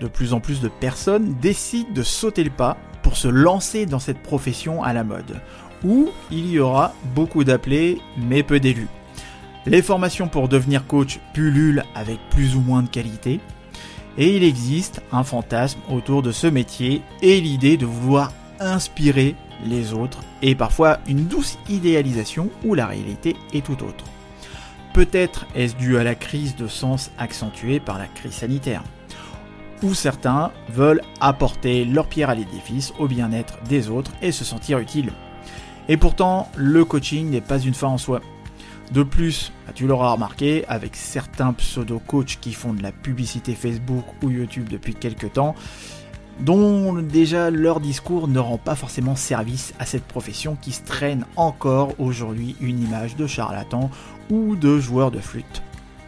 de plus en plus de personnes décident de sauter le pas pour se lancer dans cette profession à la mode, où il y aura beaucoup d'appelés mais peu d'élus. Les formations pour devenir coach pullulent avec plus ou moins de qualité, et il existe un fantasme autour de ce métier et l'idée de vouloir inspirer les autres, et parfois une douce idéalisation où la réalité est tout autre. Peut-être est-ce dû à la crise de sens accentuée par la crise sanitaire où certains veulent apporter leur pierre à l'édifice au bien-être des autres et se sentir utile. Et pourtant, le coaching n'est pas une fin en soi. De plus, bah, tu l'auras remarqué, avec certains pseudo-coachs qui font de la publicité Facebook ou YouTube depuis quelques temps, dont déjà leur discours ne rend pas forcément service à cette profession qui se traîne encore aujourd'hui une image de charlatan ou de joueur de flûte.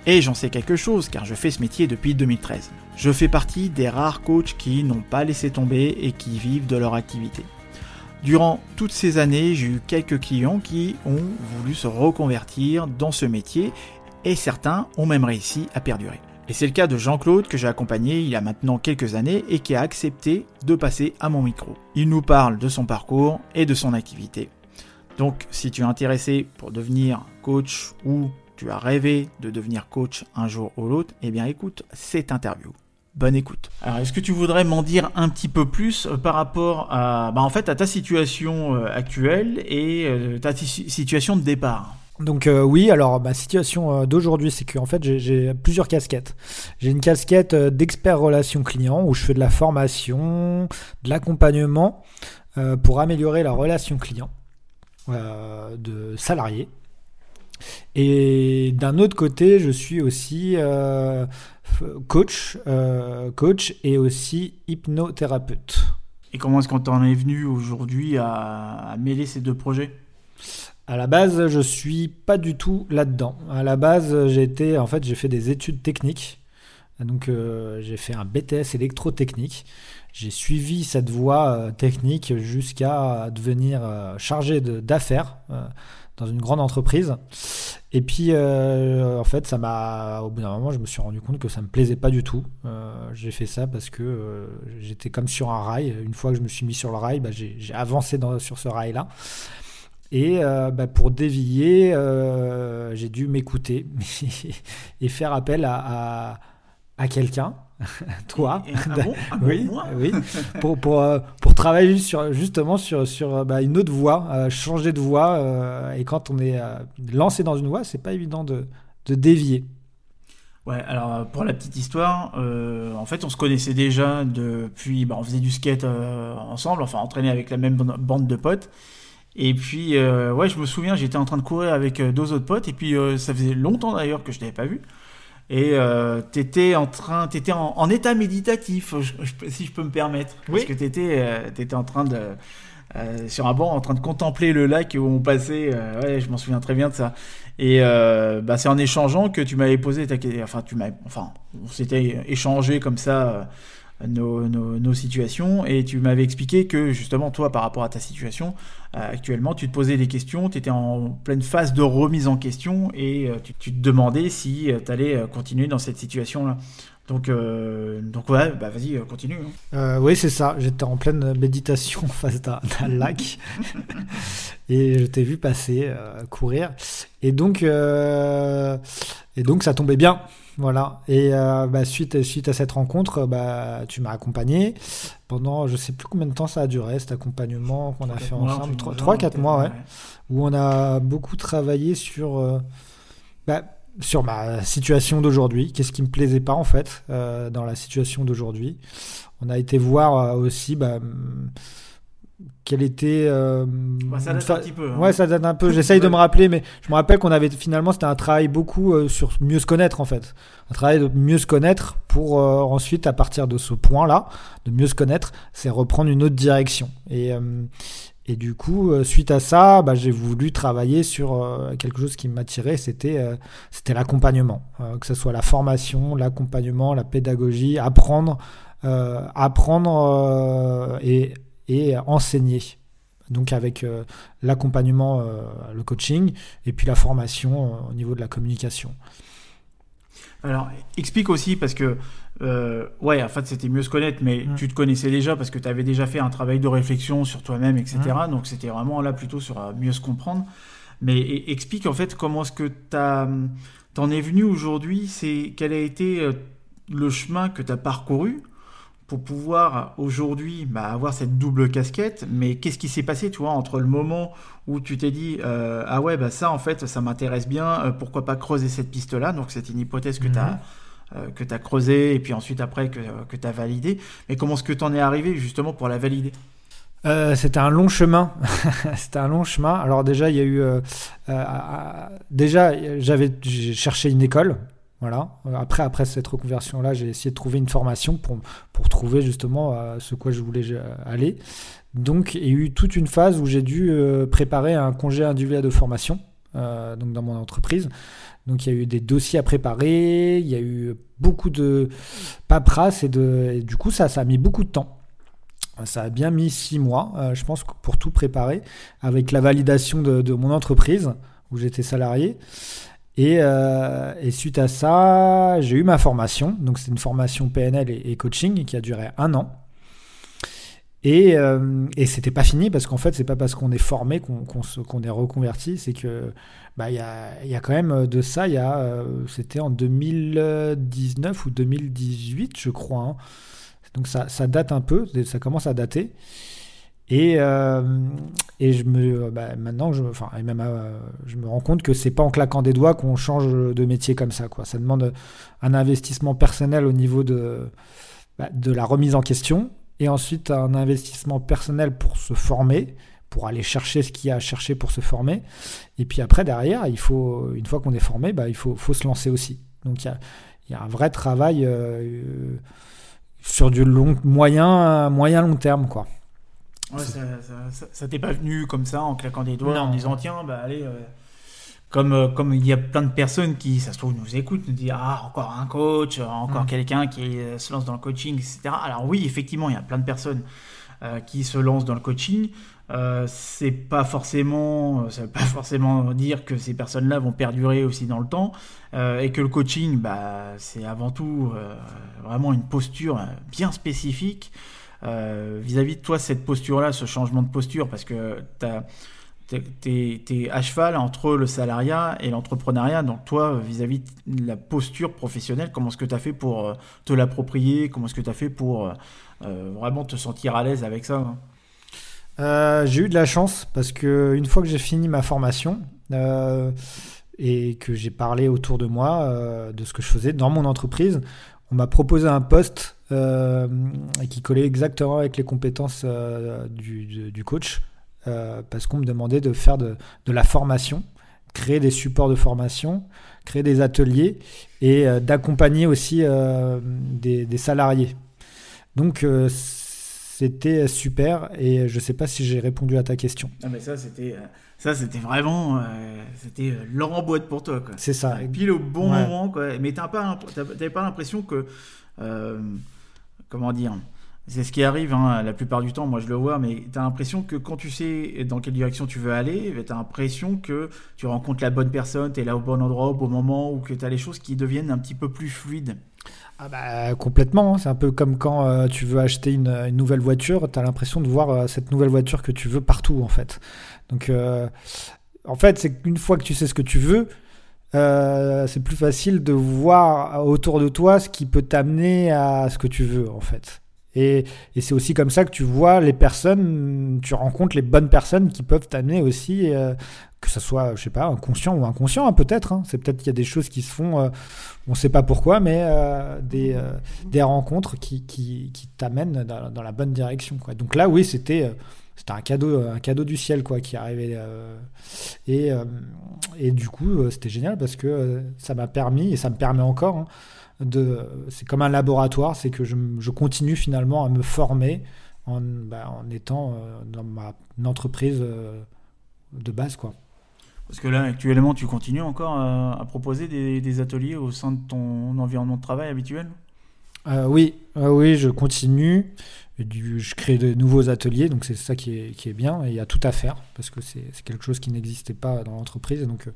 Et j'en sais quelque chose car je fais ce métier depuis 2013. Je fais partie des rares coachs qui n'ont pas laissé tomber et qui vivent de leur activité. Durant toutes ces années, j'ai eu quelques clients qui ont voulu se reconvertir dans ce métier et certains ont même réussi à perdurer. Et c'est le cas de Jean-Claude que j'ai accompagné il y a maintenant quelques années et qui a accepté de passer à mon micro. Il nous parle de son parcours et de son activité. Donc si tu es intéressé pour devenir coach ou tu as rêvé de devenir coach un jour ou l'autre, eh bien écoute cette interview. Bonne écoute. Alors, est-ce que tu voudrais m'en dire un petit peu plus euh, par rapport à, bah, en fait, à ta situation euh, actuelle et euh, ta situation de départ? Donc oui, alors ma situation d'aujourd'hui, c'est que en fait j'ai plusieurs casquettes. J'ai une casquette d'expert relation client où je fais de la formation, de l'accompagnement pour améliorer la relation client de salariés et d'un autre côté, je suis aussi euh, coach, euh, coach et aussi hypnothérapeute. Et comment est-ce qu'on t'en est venu aujourd'hui à, mêler ces deux projets? À la base, je suis pas du tout là-dedans. À la base, j'ai été, en fait, j'ai fait des études techniques. Donc, euh, j'ai fait un BTS électrotechnique. J'ai suivi cette voie technique jusqu'à devenir chargé d'affaires dans une grande entreprise. Et puis, euh, en fait, ça m'a, au bout d'un moment, je me suis rendu compte que ça me plaisait pas du tout. Euh, j'ai fait ça parce que euh, j'étais comme sur un rail. Une fois que je me suis mis sur le rail, bah, j'ai avancé sur ce rail-là. Et bah, pour dévier, j'ai dû m'écouter et faire appel à, à quelqu'un toi, oui, oui, pour, pour, euh, pour travailler sur, justement sur, sur euh, bah, une autre voie, euh, changer de voie. et quand on est lancé dans une voie, c'est pas évident de, de dévier. Ouais, alors pour la petite histoire, en fait, on se connaissait déjà depuis, bah, on faisait du skate ensemble, enfin, entraîné avec la même bande de potes. Et puis, ouais, je me souviens, j'étais en train de courir avec deux autres potes, et puis ça faisait longtemps d'ailleurs que je t'avais pas vu et euh, tu étais en train, t'étais en, en état méditatif, si je peux me permettre, parce que tu étais, euh, étais, en train de euh, sur un banc en train de contempler le lac où on passait. Euh, ouais, je m'en souviens très bien de ça. Et euh, bah, c'est en échangeant que tu m'avais posé ta enfin tu m'as, enfin on s'était échangé comme ça nos, situations. Et tu m'avais expliqué que justement toi par rapport à ta situation euh, actuellement tu te posais des questions, tu étais en pleine phase de remise en question et euh, tu, te demandais si euh, tu allais continuer dans cette situation Donc, donc ouais, bah vas-y, continue. Hein. oui, c'est ça. J'étais en pleine méditation face d'un lac et je t'ai vu passer, courir. Et donc, et donc ça tombait bien. Voilà. Et euh, bah, suite, suite à cette rencontre, bah, tu m'as accompagné pendant, je sais plus combien de temps ça a duré, cet accompagnement qu'on a fait ensemble. 3-4 mois, ouais, Où on a beaucoup travaillé sur, euh, bah, sur ma situation d'aujourd'hui. Qu'est-ce qui me plaisait pas, en fait, euh, dans la situation d'aujourd'hui. On a été voir aussi, bah, quelle était. Bah, ça date un petit peu. Hein. Ouais, ça date un peu. J'essaye de me rappeler, mais je me rappelle qu'on avait finalement, c'était un travail beaucoup sur mieux se connaître en fait. Un travail de mieux se connaître pour ensuite, à partir de ce point-là, de mieux se connaître, c'est reprendre une autre direction. Et, et du coup, euh, suite à ça, bah, j'ai voulu travailler sur euh, quelque chose qui m'attirait, c'était euh, c'était l'accompagnement, que ce soit la formation, l'accompagnement, la pédagogie, apprendre, apprendre et, et, enseigner. Donc avec l'accompagnement, le coaching, et puis la formation au niveau de la communication. Alors, explique aussi, parce que, euh, ouais, en fait, c'était mieux se connaître, mais mm. tu te connaissais déjà parce que tu avais déjà fait un travail de réflexion sur toi-même, etc. Mm. Donc, c'était vraiment là plutôt sur euh, mieux se comprendre. Mais explique, en fait, comment est-ce que tu t'en es venu aujourd'hui, c'est quel a été euh, le chemin que tu as parcouru pour pouvoir aujourd'hui bah, avoir cette double casquette? Mais qu'est-ce qui s'est passé, tu vois, entre le moment où tu t'es dit euh, ah ouais bah ça en fait ça m'intéresse bien, euh, pourquoi pas creuser cette piste-là? Donc c'est une hypothèse que tu as que tu as creusée et puis ensuite après que, que tu as validé. Mais comment est-ce que tu en es arrivé justement pour la valider? C'était un long chemin. c'était un long chemin. Alors déjà, il y a eu, déjà, j'avais, cherché une école voilà. Après, après cette reconversion-là, j'ai essayé de trouver une formation pour, pour trouver justement euh, ce quoi je voulais euh, aller. Donc, il y a eu toute une phase où j'ai dû euh, préparer un congé individuel de formation donc dans mon entreprise. Donc, il y a eu des dossiers à préparer, il y a eu beaucoup de paperasse et, de, du coup, ça, ça a mis beaucoup de temps. Ça a bien mis six mois, je pense, pour tout préparer, avec la validation de, de mon entreprise où j'étais salarié. Euh, et, suite à ça, j'ai eu ma formation. Donc, c'est une formation PNL et, coaching qui a duré un an. Et, euh, et c'était pas fini parce qu'en fait, c'est pas parce qu'on est formé qu'on est reconverti. C'est que bah, il y, a, quand même de ça. Il y a, euh, c'était en 2019 ou 2018, je crois. Hein. Donc, ça, date un peu. Ça commence à dater. Et, euh, et je me, bah, maintenant, je, enfin, même, euh, je me rends compte que c'est pas en claquant des doigts qu'on change de métier comme ça. Quoi. Ça demande un investissement personnel au niveau de, bah, de la remise en question, et ensuite un investissement personnel pour se former, pour aller chercher ce qu'il y a à chercher pour se former. Et puis après, derrière, il faut, une fois qu'on est formé, bah, il faut, faut se lancer aussi. Donc il y a, y a, un vrai travail euh, sur du long, moyen, moyen long terme, quoi. Ouais, ça, ça, ça, t'est pas venu comme ça en claquant des doigts en disant tiens bah allez euh, comme euh, comme il y a plein de personnes qui ça se trouve nous écoutent nous disent ah encore un coach encore mm. quelqu'un qui euh, se lance dans le coaching etc alors oui effectivement il y a plein de personnes qui se lancent dans le coaching c'est pas forcément ça veut pas forcément dire que ces personnes là vont perdurer aussi dans le temps et que le coaching bah c'est avant tout vraiment une posture bien spécifique euh, vis-à-vis de toi, cette posture-là, ce changement de posture, parce que tu es, à cheval entre le salariat et l'entrepreneuriat. Donc toi, vis-à-vis de la posture professionnelle, comment est-ce que tu as fait pour euh, te l'approprier? Comment est-ce que tu as fait pour euh, vraiment te sentir à l'aise avec ça hein? J'ai eu de la chance parce que une fois que j'ai fini ma formation et que j'ai parlé autour de moi de ce que je faisais dans mon entreprise, on m'a proposé un poste euh, qui collait exactement avec les compétences euh, du, coach, euh, parce qu'on me demandait de faire de, la formation, créer des supports de formation, créer des ateliers et d'accompagner aussi des, salariés. Donc c'était super et je ne sais pas si j'ai répondu à ta question. Ah mais ça c'était ça c'était vraiment c'était Laurent Boîte pour toi C'est ça. Et puis le bon moment quoi. Mais t'as pas pas l'impression que comment dire c'est ce qui arrive hein, la plupart du temps, moi je le vois, mais tu as l'impression que quand tu sais dans quelle direction tu veux aller, tu as l'impression que tu rencontres la bonne personne, tu es là au bon endroit au bon moment, ou que tu as les choses qui deviennent un petit peu plus fluides. Ah bah, complètement, hein. c'est un peu comme quand euh, tu veux acheter une, nouvelle voiture, tu as l'impression de voir euh, cette nouvelle voiture que tu veux partout en fait. Donc euh, en fait, c'est qu'une fois que tu sais ce que tu veux, c'est plus facile de voir autour de toi ce qui peut t'amener à ce que tu veux en fait. Et, c'est aussi comme ça que tu vois les personnes, tu rencontres les bonnes personnes qui peuvent t'amener aussi, euh, que ce soit, je sais pas, inconscient ou inconscient, hein, peut-être. Hein. C'est peut-être qu'il y a des choses qui se font, euh, on ne sait pas pourquoi, mais euh, des, des rencontres qui, qui, t'amènent dans, la bonne direction. Donc là, oui, c'était c'était un cadeau, un cadeau du ciel quoi qui arrivait. et, et du coup, c'était génial parce que ça m'a permis et ça me permet encore. Hein, c'est comme un laboratoire, c'est que je, je, continue finalement à me former en, bah, en étant euh, dans ma entreprise euh, de base, quoi. Parce que là, actuellement, tu continues encore à, proposer des, des, ateliers au sein de ton environnement de travail habituel? Euh, Oui, oui, je continue. je crée de nouveaux ateliers, donc c'est ça qui est, qui est, bien. Et il y a tout à faire, parce que c'est quelque chose qui n'existait pas dans l'entreprise, et donc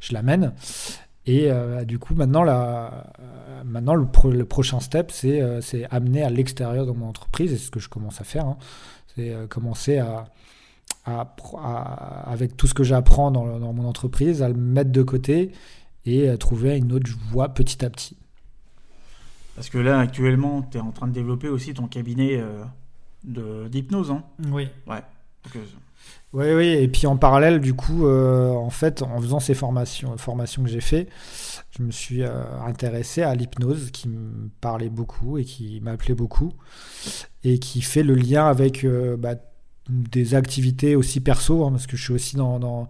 je l'amène. Et euh, du coup, maintenant, la, euh, maintenant le, le, prochain step, c'est euh, amener à l'extérieur de mon entreprise, et c'est ce que je commence à faire. Hein. C'est euh, commencer à, à, à, avec tout ce que j'apprends dans, dans, mon entreprise, à le mettre de côté et trouver une autre voie petit à petit. Parce que là, actuellement, tu es en train de développer aussi ton cabinet d'hypnose. Hein oui. Ouais. Oui, oui, et puis en parallèle, du coup, euh, en fait, en faisant ces formations, formations que j'ai fait, je me suis euh, intéressé à l'hypnose qui me parlait beaucoup et qui m'appelait beaucoup et qui fait le lien avec euh, bah, des activités aussi perso, hein, parce que je suis aussi dans, dans,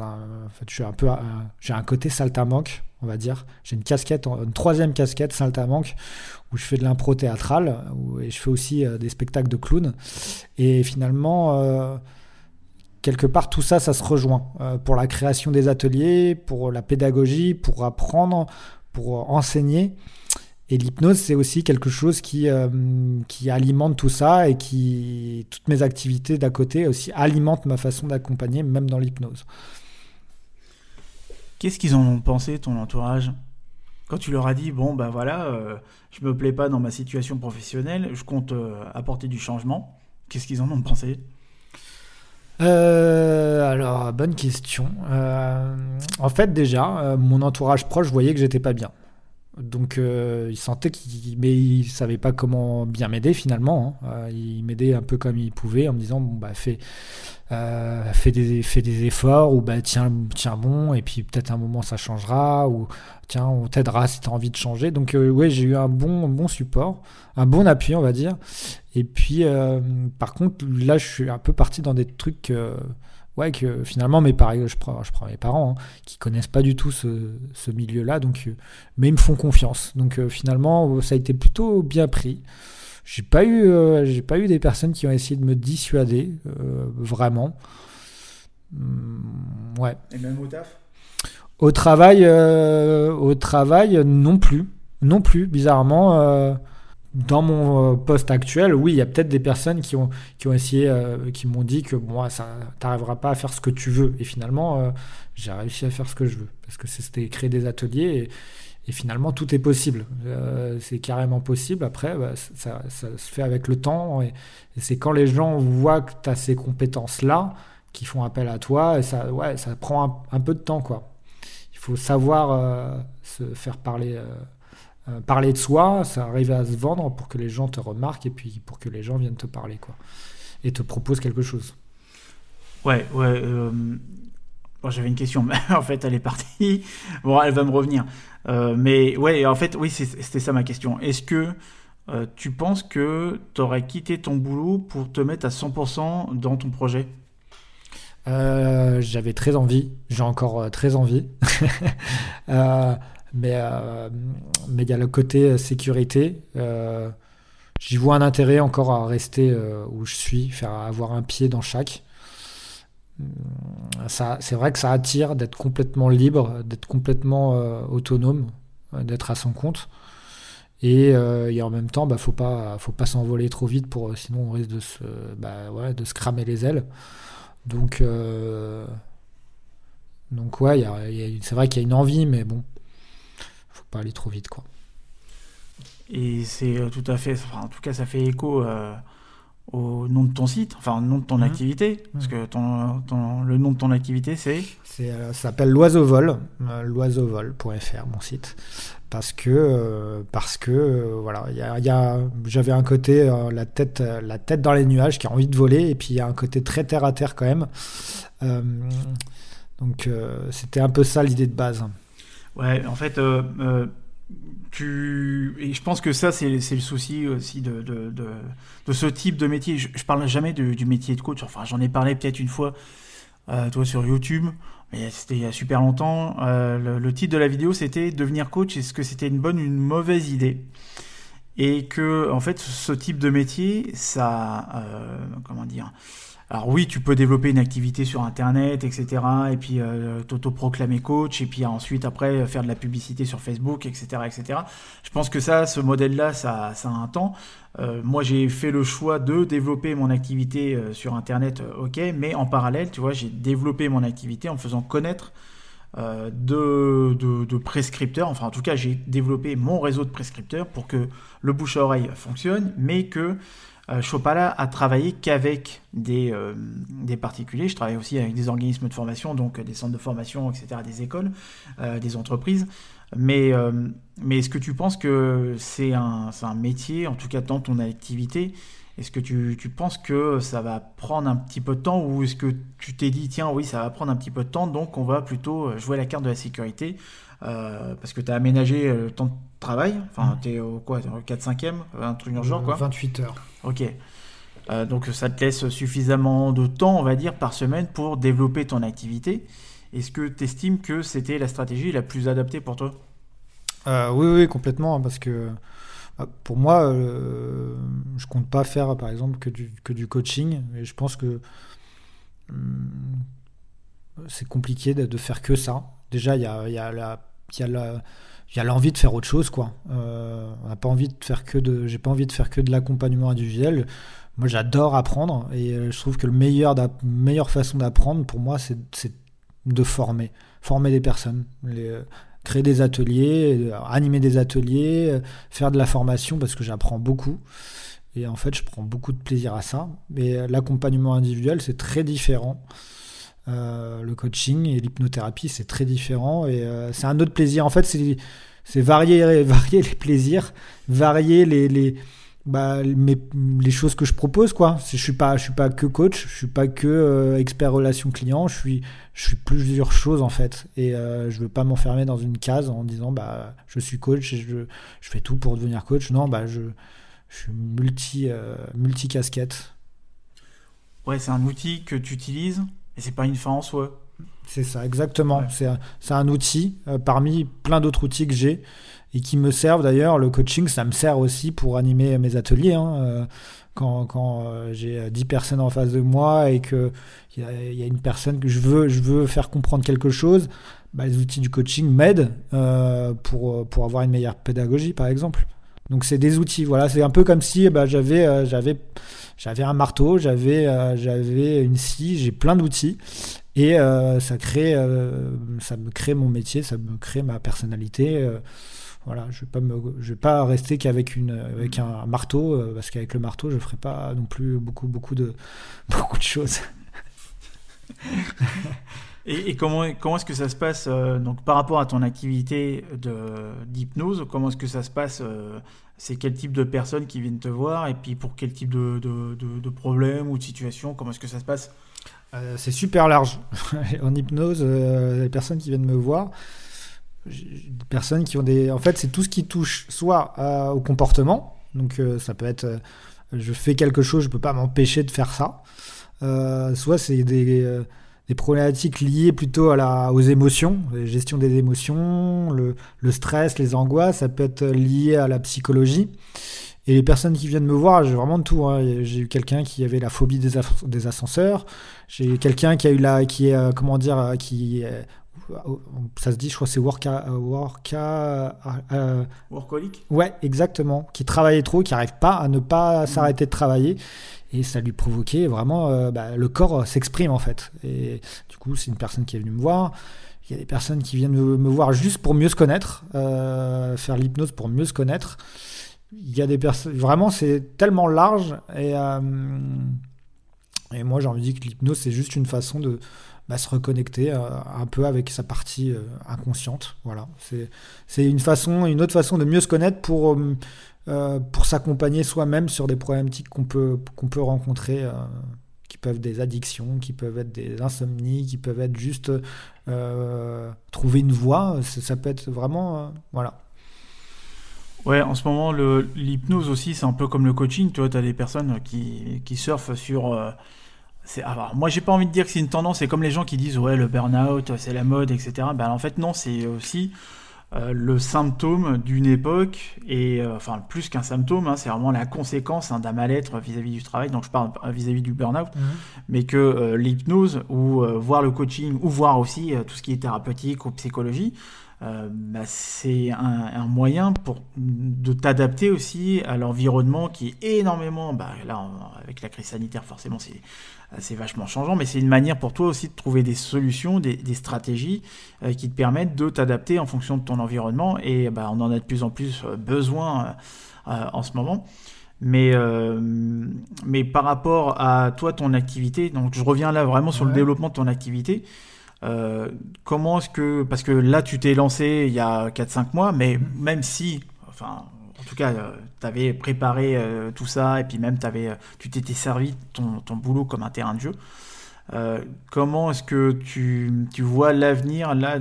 un, en fait, je suis un peu, j'ai un côté saltamanque, on va dire. J'ai une casquette, une troisième casquette saltamanque où je fais de l'impro théâtral et je fais aussi des spectacles de clown. Et finalement quelque part, tout ça, ça se rejoint euh, pour la création des ateliers, pour la pédagogie, pour apprendre, pour enseigner. Et l'hypnose, c'est aussi quelque chose qui, euh, qui alimente tout ça et qui, toutes mes activités d'à côté aussi alimentent ma façon d'accompagner, même dans l'hypnose. Qu'est-ce qu'ils en ont pensé, ton entourage? Quand tu leur as dit, bon, ben voilà, euh, je me plais pas dans ma situation professionnelle, je compte apporter du changement, qu'est-ce qu'ils en ont pensé? Euh, alors, bonne question. Euh, en fait, déjà, euh, mon entourage proche voyait que j'étais pas bien. Donc, euh, il sentait qu'il. Mais il savait pas comment bien m'aider finalement. Hein. il m'aidait un peu comme il pouvait en me disant bon, bah, fais, fais, des, fais des efforts, ou bah, tiens, tiens bon, et puis peut-être un moment ça changera, ou tiens, on t'aidera si tu as envie de changer. Donc, ouais, j'ai eu un bon, bon support, un bon appui, on va dire. Et puis, euh, par contre, là, je suis un peu parti dans des trucs, euh, ouais, que finalement, mes parents, je prends, je prends mes parents, hein, qui connaissent pas du tout ce, ce milieu-là, donc, euh, mais ils me font confiance. Donc, finalement, ça a été plutôt bien pris. J'ai pas eu, j'ai pas eu des personnes qui ont essayé de me dissuader, vraiment. Hum, ouais. Et même au taf? Au travail, au travail, non plus, non plus, bizarrement dans mon euh, poste actuel, oui, il y a peut-être des personnes qui ont, qui ont essayé, euh, qui m'ont dit que bon, ça t'arriveras pas à faire ce que tu veux. Et finalement, euh, j'ai réussi à faire ce que je veux. Parce que c'était créer des ateliers et, finalement, tout est possible. c'est carrément possible. Après, bah, ça, ça, se fait avec le temps. Et, c'est quand les gens voient que tu as ces compétences-là qui font appel à toi. Et ça, ouais, ça prend un, un peu de temps, quoi. Il faut savoir se faire parler euh, parler de soi, ça arrive à se vendre pour que les gens te remarquent et puis pour que les gens viennent te parler quoi et te proposent quelque chose. Ouais, ouais. Euh, bon, J'avais une question, mais en fait elle est partie. Bon, elle va me revenir. Euh, mais ouais, en fait, oui, c'était ça ma question. Est-ce que tu penses que tu aurais quitté ton boulot pour te mettre à 100% dans ton projet? J'avais très envie, j'ai encore très envie. Mais euh, mais il y a le côté euh, sécurité. Euh, j'y vois un intérêt encore à rester où je suis, faire avoir un pied dans chaque. C'est vrai que ça attire d'être complètement libre, d'être complètement autonome, d'être à son compte. Et, et, en même temps, bah, faut pas, faut pas s'envoler trop vite pour, sinon on risque de se, bah, ouais, de se cramer les ailes. Donc, donc ouais, c'est vrai qu'il y a une envie, mais bon, pas aller trop vite quoi. Et c'est euh, tout à fait, en tout cas ça fait écho euh, au nom de ton site, enfin au nom de ton Mhm. activité, parce que ton, ton- le nom de ton activité c'est? C'est, euh, ça s'appelle l'oiseau vol, euh, l'oiseauvol.fr, mon site. Parce que, euh, parce que euh, voilà, il y a- y a- j'avais un côté, euh, la, tête, euh, la tête dans les nuages, qui a envie de voler, et puis il y a un côté très terre à terre quand même. Euh, donc euh, c'était un peu ça l'idée de base. Ouais, en fait, euh, euh, tu... et je pense que ça, c'est le souci aussi de, de, de, de ce type de métier. Je, parle jamais de- du métier de coach. Enfin, j'en ai parlé peut-être une fois, euh, toi, sur YouTube, mais c'était il y a super longtemps. Euh, le, le titre de la vidéo, c'était Devenir coach. Est-ce que c'était une bonne ou une mauvaise idée? Et que, en fait, ce type de métier, ça... euh, comment dire alors oui, tu peux développer une activité sur Internet, etc. Et puis euh, t'auto-proclamer coach, et puis ensuite après euh, faire de la publicité sur Facebook, etc., etc. Je pense que ça, ce modèle-là, ça, ça a un temps. Euh, moi, j'ai fait le choix de développer mon activité euh, sur Internet, euh, ok, mais en parallèle, tu vois, j'ai développé mon activité en me faisant connaître euh, de prescripteurs. Enfin, en tout cas, j'ai développé mon réseau de prescripteurs pour que le bouche à oreille fonctionne, mais que euh, là à travailler qu'avec des, euh, des particuliers. Je travaille aussi avec des organismes de formation, donc des centres de formation, etc., des écoles, euh, des entreprises. Mais, mais est-ce que tu penses que c'est un, un métier, en tout cas dans ton activité Est-ce que tu, tu penses que ça va prendre un petit peu de temps ou est-ce que tu t'es dit, tiens, oui, ça va prendre un petit peu de temps, donc on va plutôt jouer la carte de la sécurité parce que tu as aménagé le temps travail, enfin, Mhm. tu es au quoi, t'es au 4-5e, un truc dans le genre, quoi 28 heures. Ok. Euh, donc ça te laisse suffisamment de temps, on va dire, par semaine pour développer ton activité. Est-ce que tu estimes que c'était la stratégie la plus adaptée pour toi? Euh, oui, oui, complètement, hein, parce que bah, pour moi, euh, je compte pas faire, par exemple, que du, que du coaching, et je pense que hum, c'est compliqué de, de faire que ça. Déjà, il y a, y a la, il y a la- il y a l'envie de faire autre chose, quoi. Euh, pas envie de faire que de, j'ai pas envie de faire que de l'accompagnement individuel. Moi, j'adore apprendre, et euh, je trouve que le meilleur, meilleure façon d'apprendre, pour moi, c'est de former, former des personnes, les, créer des ateliers, euh, animer des ateliers, euh, faire de la formation parce que j'apprends beaucoup. Et en fait, je prends beaucoup de plaisir à ça. Mais euh, l'accompagnement individuel, c'est très différent. Euh, le coaching et l'hypnothérapie, c'est très différent. Et euh, c'est un autre plaisir. En fait, c'est varier, varier les plaisirs, varier les, les, bah, mes- les choses que je propose. Quoi. Je suis pas, suis pas que coach, je suis pas que euh, expert relation client. Je suis, je suis plusieurs choses en fait. Et je veux pas m'enfermer dans une case en disant bah je suis coach et je, je fais tout pour devenir coach. Non, bah je, je suis multi, multi casquette. Ouais, c'est un outil que tu utilises et c'est pas une fin en soi. C'est ça, exactement. Ouais. C'est un, outil euh, parmi plein d'autres outils que j'ai et qui me servent d'ailleurs. Le coaching, ça me sert aussi pour animer mes ateliers. hein. Euh, quand quand euh, j'ai 10 personnes en face de moi et qu'il y, y a une personne que je veux, je veux faire comprendre quelque chose, bah, les outils du coaching m'aident pour, pour avoir une meilleure pédagogie, par exemple. Donc c'est des outils, voilà, c'est un peu comme si bah, j'avais euh, j'avais j'avais un marteau, j'avais euh, j'avais une scie, j'ai plein d'outils et euh, ça crée ça me crée mon métier, ça me crée ma personnalité. voilà, je vais pas me je vais pas rester qu'avec une avec un marteau parce qu'avec le marteau je ferai pas non plus beaucoup beaucoup de beaucoup de choses. Et, comment, comment est-ce que ça se passe euh, donc par rapport à ton activité d'hypnose Comment est-ce que ça se passe euh, C'est quel type de personnes qui viennent te voir et puis pour quel type de, de, de, de problème ou de situation Comment est-ce que ça se passe? Euh, c'est super large. en hypnose, les personnes qui viennent me voir, des personnes qui ont des. En fait, c'est tout ce qui touche soit au comportement. Donc, ça peut être. je fais quelque chose, je peux pas m'empêcher de faire ça. Soit c'est des, des problématiques liées plutôt à la, aux émotions, la gestion des émotions, le, le stress, les angoisses. Ça peut être lié à la psychologie. Et les personnes qui viennent me voir, j'ai vraiment de tout. hein. J'ai eu quelqu'un qui avait la phobie des, ascenseurs. J'ai quelqu'un qui a eu la, qui est, euh, comment dire, euh, qui, euh, ça se dit, je crois, que c'est worka, worka, euh, Workaholic? Ouais, exactement, qui travaillait trop, qui n'arrive pas à ne pas s'arrêter de travailler, et ça lui provoquait vraiment, euh, bah, le corps s'exprime en fait. Et du coup, c'est une personne qui est venue me voir. Il y a des personnes qui viennent me, me voir juste pour mieux se connaître, euh, faire l'hypnose pour mieux se connaître. il y a des personnes. Vraiment, c'est tellement large. Et, et moi, j'ai envie de dire que l'hypnose, c'est juste une façon de bah, se reconnecter un peu avec sa partie inconsciente. Voilà. C'est une façon, une autre façon de mieux se connaître pour euh, pour s'accompagner soi-même sur des problématiques qu'on peut, qu'on peut rencontrer, euh, qui peuvent être des addictions, qui peuvent être des insomnies, qui peuvent être juste euh, trouver une voie. Ça, peut être vraiment. voilà. Ouais, en ce moment, l'hypnose aussi, c'est un peu comme le coaching. Tu vois, tu as des personnes qui, qui surfent sur. alors, moi, j'ai pas envie de dire que c'est une tendance. C'est comme les gens qui disent, ouais, le burn-out, c'est la mode, etc. Ben, en fait, non, c'est aussi euh, le symptôme d'une époque, et euh, enfin plus qu'un symptôme, hein, c'est vraiment la conséquence hein, d'un mal-être vis-à-vis du travail, donc je parle vis-à-vis du burn-out, mhm. mais que euh, l'hypnose, ou voir le coaching, ou voir aussi tout ce qui est thérapeutique ou psychologie, bah, c'est un, moyen pour de t'adapter aussi à l'environnement qui est énormément, bah, là avec la crise sanitaire forcément c'est c'est vachement changeant, mais c'est une manière pour toi aussi de trouver des solutions, des, stratégies euh, qui te permettent de t'adapter en fonction de ton environnement. Et bah, on en a de plus en plus euh, besoin euh, en ce moment. Mais, mais par rapport à toi, ton activité, donc je reviens là vraiment sur le développement de ton activité. comment est-ce que. Parce que là, tu t'es lancé il y a 4-5 mois, mais mm-hmm. même si. Enfin, en tout cas, euh, tu avais préparé euh, tout ça et puis même avais, euh, tu t'étais servi ton, ton, boulot comme un terrain de jeu. comment est-ce que tu, vois l'avenir là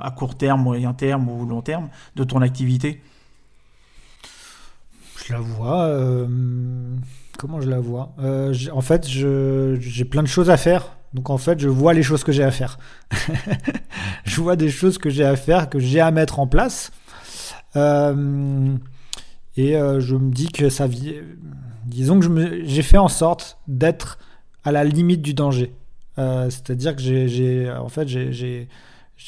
à court terme, moyen terme ou long terme de ton activité? Je la vois. comment je la vois? En fait, j'ai plein de choses à faire. Donc en fait, je vois les choses que j'ai à faire. je vois des choses que j'ai à faire, que j'ai à mettre en place. Euh, et euh, je me dis que ça disons que j'ai fait en sorte d'être à la limite du danger. Euh, c'est-à-dire que j'ai, en fait, j'ai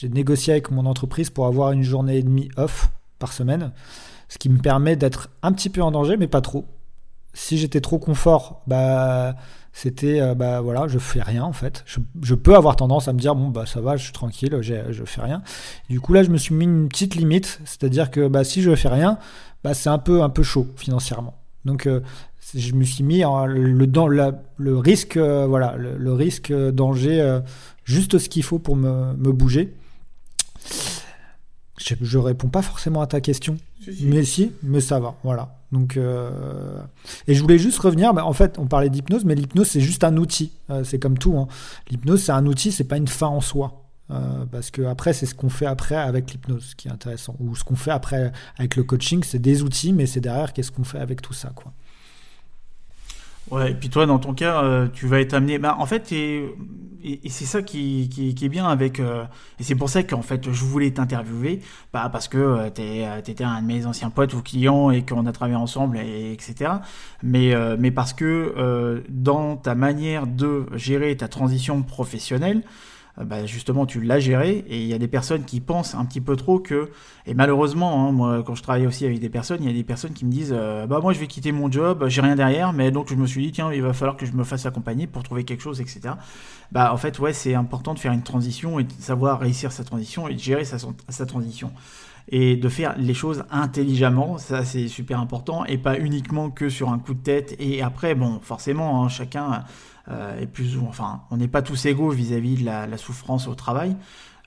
négocié avec mon entreprise pour avoir une journée et demie off par semaine, ce qui me permet d'être un petit peu en danger, mais pas trop. Si j'étais trop confort, bah, c'était euh, bah voilà je fais rien en fait. Je, peux avoir tendance à me dire bon bah ça va je suis tranquille je fais rien. Du coup là je me suis mis une petite limite. C'est à dire que bah si je fais rien bah c'est un peu un peu chaud financièrement. Donc euh, je me suis mis le dans le risque euh, voilà le, risque danger juste ce qu'il faut pour me, me bouger. Je, je réponds pas forcément à ta question mais si mais ça va voilà donc, euh, et je voulais juste revenir. en fait, on parlait d'hypnose, mais l'hypnose c'est juste un outil. Euh, c'est comme tout. Hein. L'hypnose c'est un outil, c'est pas une fin en soi. Euh, parce que après, c'est ce qu'on fait après avec l'hypnose qui est intéressant. Ou ce qu'on fait après avec le coaching, c'est des outils, mais c'est derrière qu'est-ce qu'on fait avec tout ça, quoi. Ouais, et puis toi, dans ton cas, tu vas être amené. Bah, en fait, et, c'est ça qui, qui, est bien avec. Euh, et c'est pour ça qu'en fait, je voulais t'interviewer, pas parce que euh, tu euh, étais un de mes anciens potes ou clients et qu'on a travaillé ensemble, et, etc. Mais, mais parce que dans ta manière de gérer ta transition professionnelle, euh, bah, justement tu l'as géré et il y a des personnes qui pensent un petit peu trop que et malheureusement hein, moi quand je travaille aussi avec des personnes il y a des personnes qui me disent euh, bah moi je vais quitter mon job j'ai rien derrière mais donc je me suis dit tiens il va falloir que je me fasse accompagner pour trouver quelque chose etc bah en fait ouais c'est important de faire une transition et de savoir réussir sa transition et de gérer sa transition et de faire les choses intelligemment, ça c'est super important, et pas uniquement que sur un coup de tête. Et après, bon, forcément, hein, chacun euh, plus enfin, on n'est pas tous égaux vis-à-vis de la, souffrance au travail.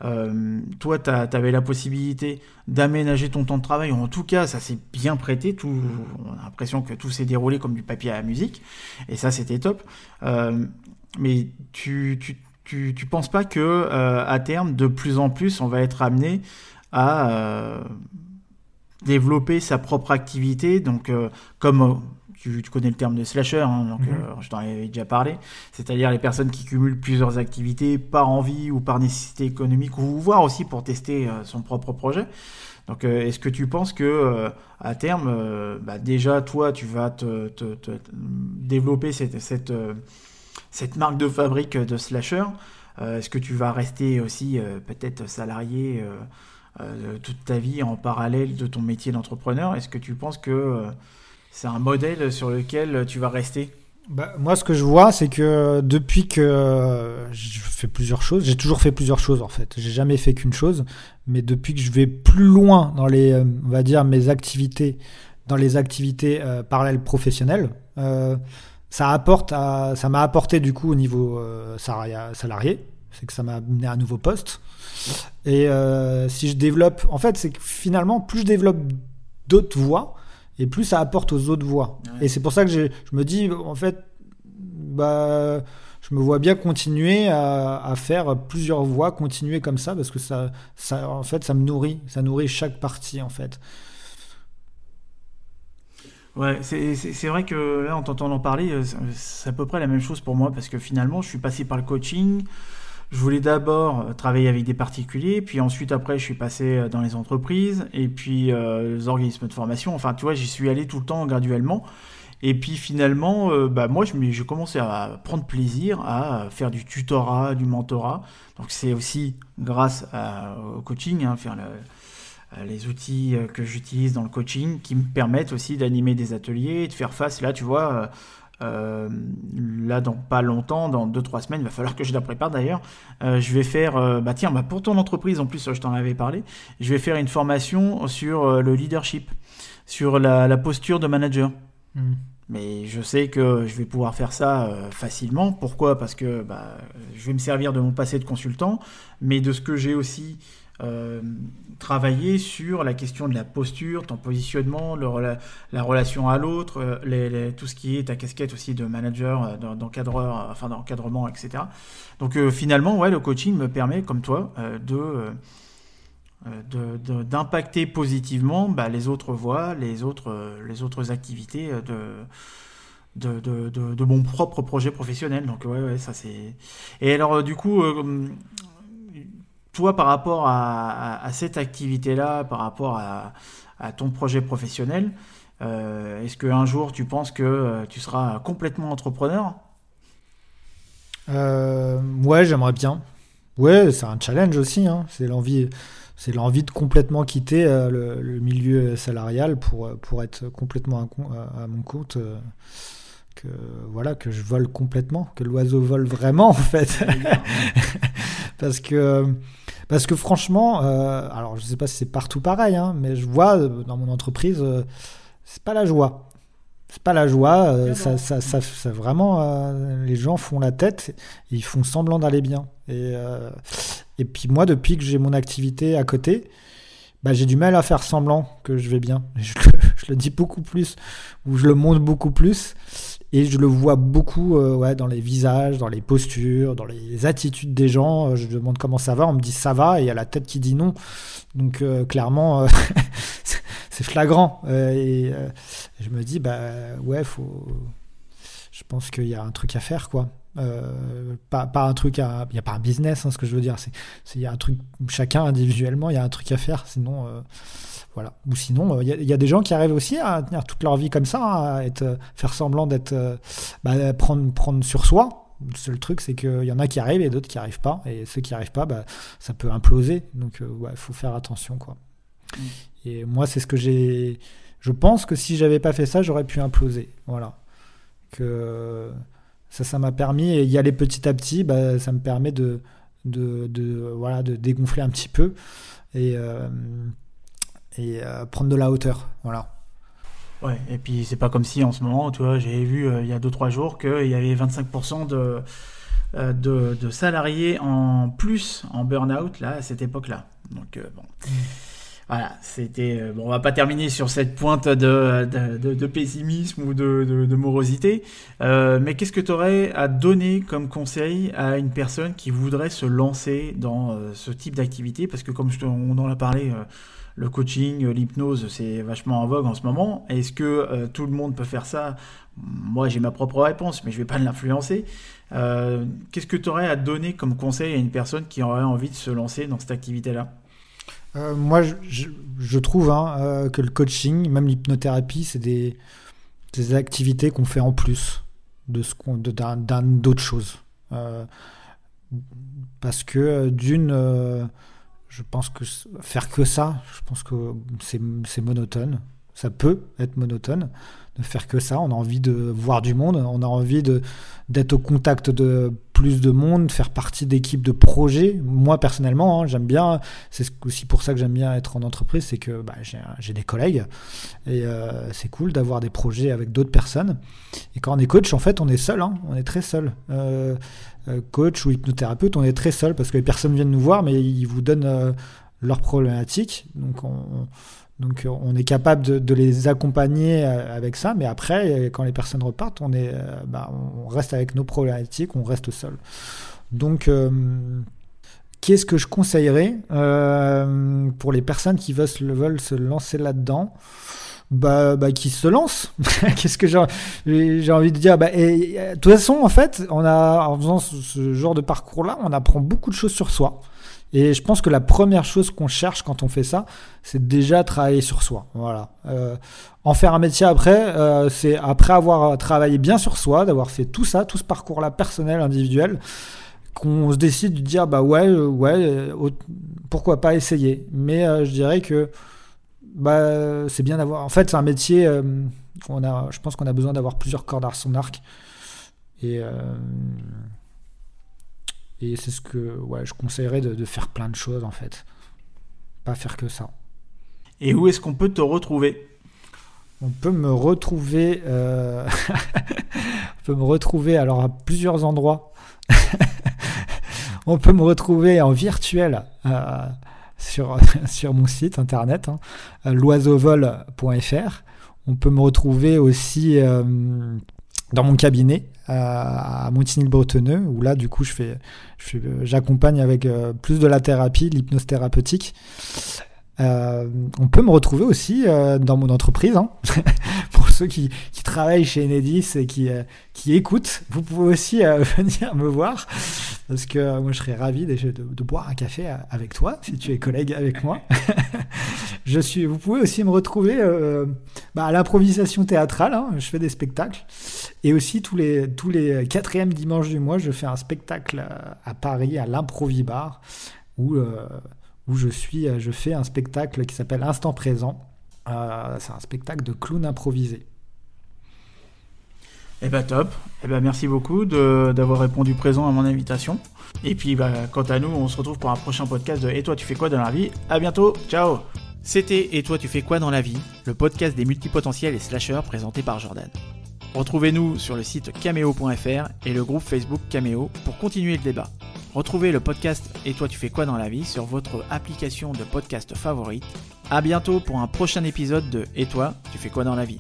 Euh, toi, tu avais la possibilité d'aménager ton temps de travail, en tout cas, ça s'est bien prêté. Tout, on a l'impression que tout s'est déroulé comme du papier à la musique, et ça, c'était top. Euh, mais tu, tu, tu, tu, penses pas que à terme, de plus en plus, on va être amené à développer sa propre activité, donc comme tu, connais le terme de slasher, hein, donc mhm. euh, je t'en avais déjà parlé, c'est-à-dire les personnes qui cumulent plusieurs activités par envie ou par nécessité économique, ou voire aussi pour tester euh, son propre projet. Donc, euh, est-ce que tu penses que à terme, bah, déjà toi, tu vas te, développer cette, cette, cette, marque de fabrique de slasher Est-ce que tu vas rester aussi peut-être salarié toute ta vie en parallèle de ton métier d'entrepreneur Est-ce que tu penses que c'est un modèle sur lequel tu vas rester? Bah, moi, ce que je vois, c'est que depuis que je fais plusieurs choses, j'ai toujours fait plusieurs choses en fait. J'ai jamais fait qu'une chose, mais depuis que je vais plus loin dans les, on va dire, mes activités dans les activités parallèles professionnelles. ça apporte, ça m'a apporté du coup au niveau salarié, c'est que ça m'a amené à un nouveau poste. Et si je développe, en fait, c'est que finalement, plus je développe d'autres voies, et plus ça apporte aux autres voies. Et c'est pour ça que je me dis, en fait, bah, je me vois bien continuer à, faire plusieurs voix, continuer comme ça, parce que ça, ça, en fait, ça me nourrit, ça nourrit chaque partie, en fait. Ouais, c'est vrai que là, en t'entendant parler, euh, c'est à peu près la même chose pour moi, parce que finalement, je suis passé par le coaching. Je voulais d'abord euh, travailler avec des particuliers, puis ensuite après je suis passé euh, dans les entreprises et puis les organismes de formation. Enfin, tu vois, j'y suis allé tout le temps graduellement. Et puis finalement, euh, bah, moi, j'ai commencé à prendre plaisir à faire du tutorat, du mentorat. Donc c'est aussi grâce au coaching, hein, faire les outils euh, que j'utilise dans le coaching qui me permettent aussi d'animer des ateliers, de faire face. Là, tu vois, euh, là, dans pas longtemps, dans 2-3 semaines, il va falloir que je la prépare d'ailleurs. je vais faire, bah tiens, bah, pour ton entreprise, en plus, je t'en avais parlé, je vais faire une formation sur le leadership, sur la, posture de manager. Mmh. Mais je sais que je vais pouvoir faire ça euh, facilement. Pourquoi? Parce que bah, je vais me servir de mon passé de consultant, mais de ce que j'ai aussi euh, travaillé sur la question de la posture, ton positionnement, la relation à l'autre, euh, tout ce qui est ta casquette aussi de manager, d'encadreur, enfin d'encadrement, etc. Donc finalement, ouais, le coaching me permet, comme toi, de euh, d'impacter positivement bah, les autres voies, les autres, euh, les autres activités euh, de, de, de, de, mon propre projet professionnel. Donc ouais, ouais ça c'est... Et alors du coup, toi par rapport à, à, cette activité-là, par rapport à, à, ton projet professionnel, est-ce qu'un jour tu penses que tu seras complètement entrepreneur? Ouais, j'aimerais bien. Ouais, c'est un challenge aussi, hein. c'est l'envie c'est l'envie de complètement quitter euh, le, milieu salarial pour, euh, pour être complètement à, mon compte. Euh, que voilà que je vole complètement, que l'oiseau vole vraiment en fait, parce que parce que franchement, alors je sais pas si c'est partout pareil, hein, mais je vois dans mon entreprise, c'est pas la joie c'est pas la joie, ça, ça, ça, vraiment, les gens font la tête, ils font semblant d'aller bien. Et, et puis moi, depuis que j'ai mon activité à côté, bah, j'ai du mal à faire semblant que je vais bien. Je le, dis beaucoup plus, ou je le montre beaucoup plus, et je le vois beaucoup euh, ouais, dans les visages, dans les postures, dans les attitudes des gens. Euh, je demande comment ça va, on me dit ça va, et il y a la tête qui dit non. Donc euh, clairement, c'est flagrant. et je me dis, bah ouais, faut... je pense qu'il y a un truc à faire, quoi. Pas, pas, un truc à. Il n'y a pas un business, hein, ce que je veux dire. Il y a un truc, chacun individuellement, il y a un truc à faire. Sinon, voilà. Ou sinon, euh, il y, a des gens qui arrivent aussi à tenir toute leur vie comme ça, hein, à être, faire semblant d'être. Bah, prendre, prendre sur soi. Le seul truc, c'est qu'il y en a qui arrivent et d'autres qui arrivent pas. Et ceux qui arrivent pas, bah, ça peut imploser. Donc, il faut faire attention, quoi. Mm. Et moi, c'est ce que j'ai. Je pense que si j'avais pas fait ça, j'aurais pu imploser. Voilà. Que ça, ça m'a permis, et y aller petit à petit, bah, ça me permet de, de, de, voilà, de dégonfler un petit peu et, euh, et euh, prendre de la hauteur. Voilà. Ouais, et puis c'est pas comme si en ce moment, tu vois, j'ai vu euh, il y a 2-3 jours qu'il y avait 25% de, de, de, salariés en plus en burn-out là, à cette époque-là. Donc bon. Mmh. Voilà, c'était. Euh, bon, on va pas terminer sur cette pointe de, de, pessimisme ou de, morosité, euh, mais qu'est-ce que tu aurais à donner comme conseil à une personne qui voudrait se lancer dans euh, ce type d'activité? Parce que, comme on en a parlé, le coaching, l'hypnose, c'est vachement en vogue en ce moment. Est-ce que tout le monde peut faire ça? Moi, j'ai ma propre réponse, mais je vais pas l'influencer. qu'est-ce que tu aurais à donner comme conseil à une personne qui aurait envie de se lancer dans cette activité-là? Euh, moi, je, trouve hein, euh, que le coaching, même l'hypnothérapie, c'est des, activités qu'on fait en plus de d'autres choses. Euh, parce que d'une, je pense que faire que ça, je pense que c'est, monotone. Ça peut être monotone de faire que ça. On a envie de voir du monde, on a envie d'être au contact de plus de monde, faire partie d'équipes de projets. Moi personnellement, hein, j'aime bien. C'est aussi pour ça que j'aime bien être en entreprise, c'est que bah, j'ai des collègues et euh, c'est cool d'avoir des projets avec d'autres personnes. Et quand on est coach, en fait, on est seul. Hein, on est très seul. Euh, euh, coach ou hypnothérapeute, on est très seul parce que les personnes viennent nous voir, mais ils vous donnent leurs problématiques. Donc on donc on est capable de, les accompagner euh, avec ça, mais après, quand les personnes repartent, on, est, euh, bah, on reste avec nos problématiques, on reste seul. Donc, euh, qu'est-ce que je conseillerais pour les personnes qui veulent, se lancer là-dedans? Bah, bah, qui se lancent. Qu'est-ce que j'ai envie de dire? Bah, De toute façon, en fait, on a, en faisant ce genre de parcours-là, on apprend beaucoup de choses sur soi. Et je pense que la première chose qu'on cherche quand on fait ça, c'est déjà travailler sur soi. Voilà. Euh, en faire un métier après, euh, c'est après avoir travaillé bien sur soi, d'avoir fait tout ça, tout ce parcours-là personnel, individuel, qu'on se décide de dire bah ouais, euh, ouais, pourquoi pas essayer. Mais je dirais que bah c'est bien d'avoir. En fait, c'est un métier. on a, je pense qu'on a besoin d'avoir plusieurs cordes à son arc. Et et c'est ce que ouais, je conseillerais de, faire plein de choses en fait. Pas faire que ça. Et où est-ce qu'on peut te retrouver? On peut me retrouver. Euh, on peut me retrouver alors à plusieurs endroits. on peut me retrouver en virtuel euh, sur, sur mon site internet, hein, l'oiseauvol.fr. On peut me retrouver aussi euh, dans mon cabinet à Montigny-le-Bretonneux, où là, du coup, je fais, j'accompagne avec euh, plus de la thérapie, l'hypnose thérapeutique. Euh, on peut me retrouver aussi euh, dans mon entreprise. Hein. Pour ceux qui, travaillent chez Enedis et qui écoutent, vous pouvez aussi venir me voir parce que moi je serais ravi de, de, boire un café avec toi si tu es collègue avec moi. je suis, vous pouvez aussi me retrouver bah, à l'improvisation théâtrale. Hein. Je fais des spectacles et aussi tous les tous les quatrièmes dimanches du mois, je fais un spectacle à Paris à l'Improvibar où où je suis, euh, je fais un spectacle qui s'appelle Instant Présent. Euh, c'est un spectacle de clown improvisé. Eh ben top. Eh ben merci beaucoup d'avoir répondu présent à mon invitation. Et puis bah, quant à nous, on se retrouve pour un prochain podcast de Et toi tu fais quoi dans la vie? À bientôt. Ciao. C'était Et toi tu fais quoi dans la vie? Le podcast des multipotentiels et slasheurs présenté par Jordan. Retrouvez-nous sur le site cameo.fr et le groupe Facebook Cameo pour continuer le débat. Retrouvez le podcast Et toi tu fais quoi dans la vie sur votre application de podcast favorite. A bientôt pour un prochain épisode de Et toi tu fais quoi dans la vie?